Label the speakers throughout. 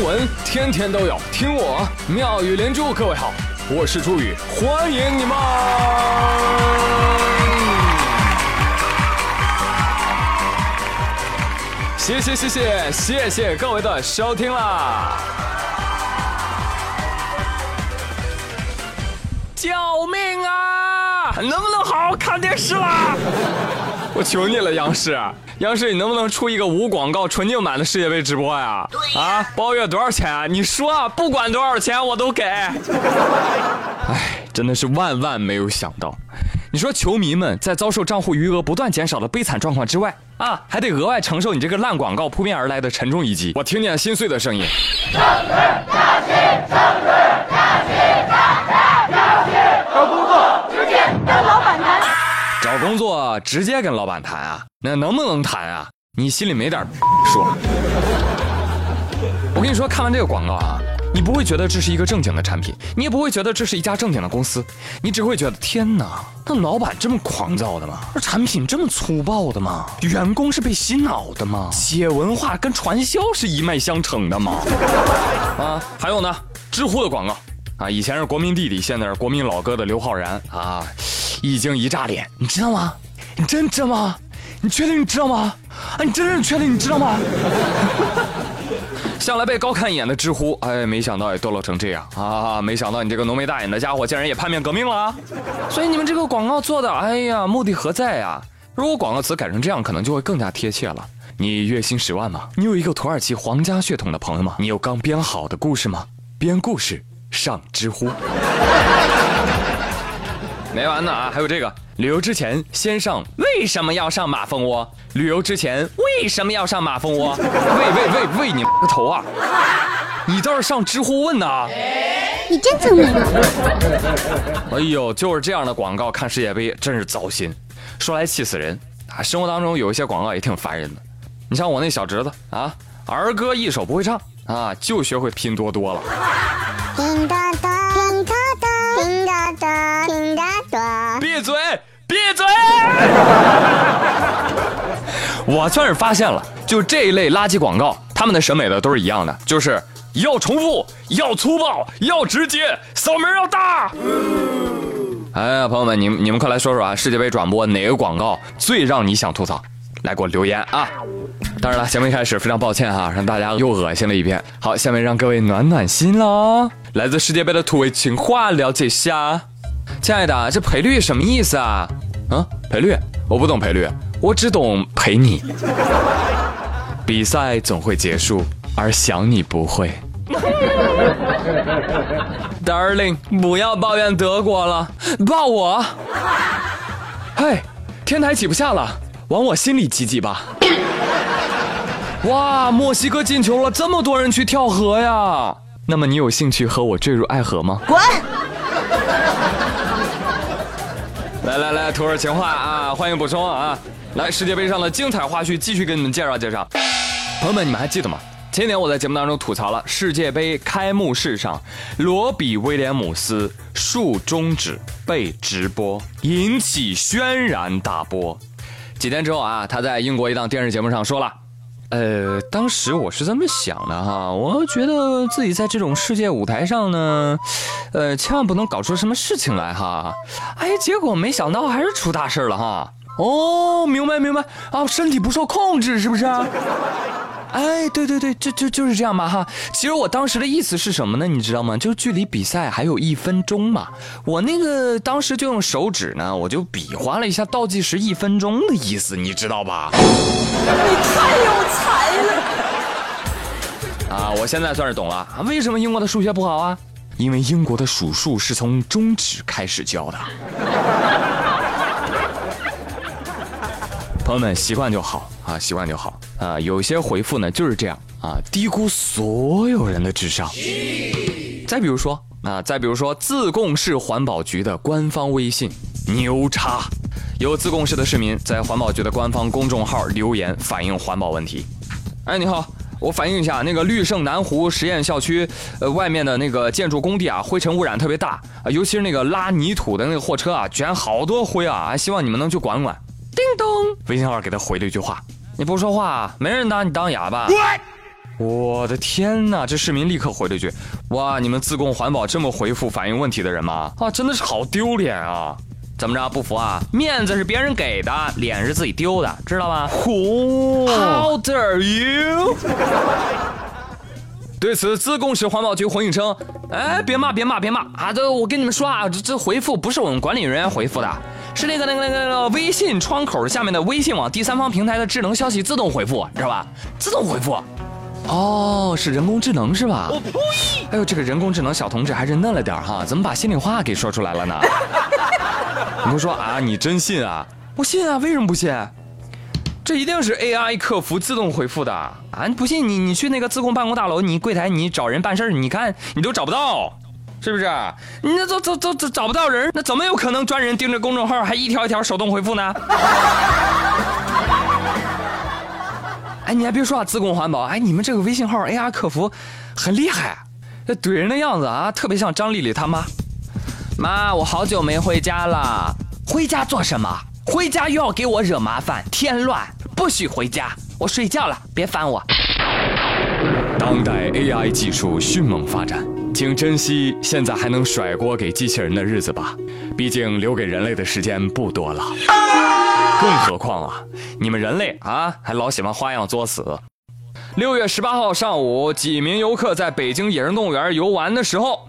Speaker 1: 新闻天天都有，听我妙语连珠。各位好，我是朱宇，欢迎你们！谢谢谢谢谢谢各位的收听啦！救命啊！能不能好好看电视啦？我求你了，央视，央视，你能不能出一个无广告、纯净版的世界杯直播呀？
Speaker 2: 对
Speaker 1: 啊，包月多少钱啊？你说，不管多少钱我都给。哎，真的是万万没有想到，你说球迷们在遭受账户余额不断减少的悲惨状况之外，啊，还得额外承受你这个烂广告扑面而来的沉重一击。我听见心碎的声音。
Speaker 3: 找工作直接跟老板谈。
Speaker 1: 找工作直接跟老板谈啊？那能不能谈啊？你心里没点数？我跟你说，看完这个广告啊，你不会觉得这是一个正经的产品，你也不会觉得这是一家正经的公司，你只会觉得天哪，那老板这么狂躁的吗？那产品这么粗暴的吗？员工是被洗脑的吗？企业文化跟传销是一脉相承的吗？啊，还有呢，知乎的广告啊，以前是国民弟弟，现在是国民老哥的刘昊然啊。已经一炸脸，你知道吗？你真知道吗？你确定你知道吗？啊，你真是确定你知道吗？向来被高看一眼的知乎，哎，没想到也堕落成这样啊！没想到你这个浓眉大眼的家伙，竟然也叛变革命了啊！所以你们这个广告做的，哎呀，目的何在呀？如果广告词改成这样，可能就会更加贴切了。你月薪十万吗？你有一个土耳其皇家血统的朋友吗？你有刚编好的故事吗？编故事上知乎。没完呢啊！还有这个，旅游之前先上为什么要上马蜂窝？旅游之前为什么要上马蜂窝？喂喂喂喂你个头啊！你倒是上知乎问呐！
Speaker 2: 你真聪明。
Speaker 1: 哎呦，就是这样的广告看世界杯真是糟心，说来气死人啊！生活当中有一些广告也挺烦人的，你像我那小侄子啊，儿歌一首不会唱啊，就学会拼多多了。我算是发现了，就这一类垃圾广告，他们的审美的都是一样的，就是要重复，要粗暴，要直接，嗓门要大。哎呀，朋友们，你们你们快来说说啊！世界杯转播哪个广告最让你想吐槽？来给我留言啊！当然了，节目一开始非常抱歉哈，让大家又恶心了一遍。好，下面让各位暖暖心喽。来自世界杯的土味情话了解一下。亲爱的，这赔率什么意思啊？啊，赔率？我不懂赔率，我只懂陪你。比赛总会结束，而想你不会。Darling，不要抱怨德国了，抱我。嘿，天台挤不下了，往我心里挤挤吧。哇，墨西哥进球了，这么多人去跳河呀？那么你有兴趣和我坠入爱河吗？
Speaker 2: 滚！
Speaker 1: 来来来，土耳情话啊，欢迎补充啊！来，世界杯上的精彩花絮继续给你们介绍介绍。朋友们，你们还记得吗？前年我在节目当中吐槽了世界杯开幕式上，罗比威廉姆斯竖中指被直播，引起轩然大波。几天之后啊，他在英国一档电视节目上说了。呃，当时我是这么想的哈，我觉得自己在这种世界舞台上呢，呃，千万不能搞出什么事情来哈。哎，结果没想到还是出大事了哈。哦，明白明白啊，身体不受控制是不是？哎，对对对，就就就是这样嘛哈。其实我当时的意思是什么呢？你知道吗？就距离比赛还有一分钟嘛。我那个当时就用手指呢，我就比划了一下倒计时一分钟的意思，你知道吧？
Speaker 3: 你太有才了！
Speaker 1: 啊，我现在算是懂了，为什么英国的数学不好啊？因为英国的数数是从中指开始教的。朋友们，习惯就好啊，习惯就好啊。有些回复呢就是这样啊，低估所有人的智商。再比如说啊，再比如说自贡市环保局的官方微信牛叉，有自贡市的市民在环保局的官方公众号留言反映环保问题。哎，你好，我反映一下，那个绿盛南湖实验校区呃外面的那个建筑工地啊，灰尘污染特别大啊，尤其是那个拉泥土的那个货车啊，卷好多灰啊，还希望你们能去管管。叮咚，微信号给他回了一句话：“你不说话，没人拿你当哑巴。”我的天哪！这市民立刻回了一句：“哇，你们自贡环保这么回复反映问题的人吗？啊，真的是好丢脸啊！怎么着不服啊？面子是别人给的，脸是自己丢的，知道吗？”
Speaker 3: 嚯
Speaker 1: ！How dare you！对此，自贡市环保局回应称：“哎，别骂，别骂，别骂啊！这我跟你们说啊，这这回复不是我们管理人员回复的，是那个那个那个微信窗口下面的微信网第三方平台的智能消息自动回复，知道吧？自动回复。”哦，是人工智能是吧？我呸！哎呦，这个人工智能小同志还是嫩了点哈，怎么把心里话给说出来了呢？你不说啊？你真信啊？我信啊！为什么不信？这一定是 AI 客服自动回复的啊！不信你你去那个自贡办公大楼，你柜台你找人办事你看你都找不到，是不是？你那都都都都找不到人，那怎么有可能专人盯着公众号还一条一条手动回复呢？哎，你还别说啊，自贡环保，哎，你们这个微信号 AI 客服很厉害，这怼人的样子啊，特别像张丽丽他妈。妈，我好久没回家了，回家做什么？回家又要给我惹麻烦，添乱，不许回家，我睡觉了，别烦我。当代 AI 技术迅猛发展，请珍惜现在还能甩锅给机器人的日子吧，毕竟留给人类的时间不多了。更何况啊，你们人类啊，还老喜欢花样作死。六月十八号上午，几名游客在北京野生动物园游玩的时候，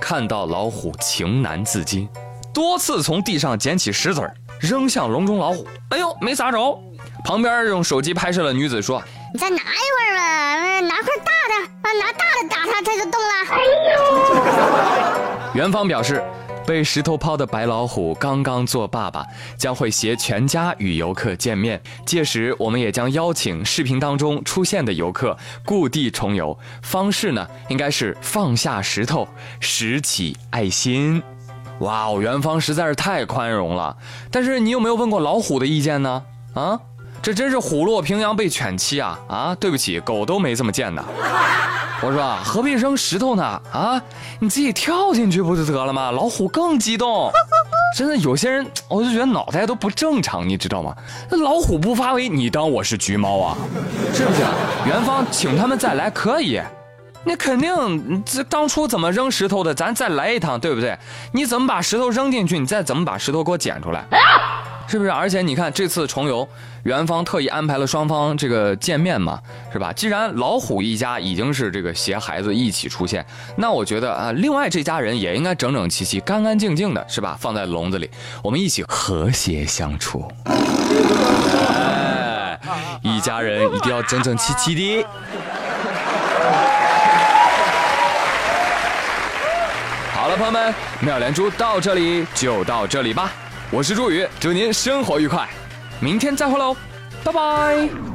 Speaker 1: 看到老虎情难自禁，多次从地上捡起石子扔向笼中老虎。哎呦，没砸着。旁边用手机拍摄的女子说：“
Speaker 2: 你再拿一会儿吧，拿块大的，啊，拿大的打它，它就动了。”哎
Speaker 1: 呦。元芳表示。被石头抛的白老虎刚刚做爸爸，将会携全家与游客见面。届时，我们也将邀请视频当中出现的游客故地重游。方式呢，应该是放下石头，拾起爱心。哇哦，元芳实在是太宽容了。但是你有没有问过老虎的意见呢？啊，这真是虎落平阳被犬欺啊！啊，对不起，狗都没这么贱的。我说，何必扔石头呢？啊，你自己跳进去不就得了吗？老虎更激动，真的有些人，我就觉得脑袋都不正常，你知道吗？那老虎不发威，你当我是橘猫啊？是不是？元芳请他们再来可以，那肯定，这当初怎么扔石头的，咱再来一趟，对不对？你怎么把石头扔进去，你再怎么把石头给我捡出来？是不是？而且你看这次重游，元芳特意安排了双方这个见面嘛，是吧？既然老虎一家已经是这个携孩子一起出现，那我觉得啊，另外这家人也应该整整齐齐、干干净净的，是吧？放在笼子里，我们一起和谐相处。哎，一家人一定要整整齐齐的。好了，朋友们，妙连珠到这里就到这里吧。我是朱宇，祝您生活愉快，明天再会喽，拜拜。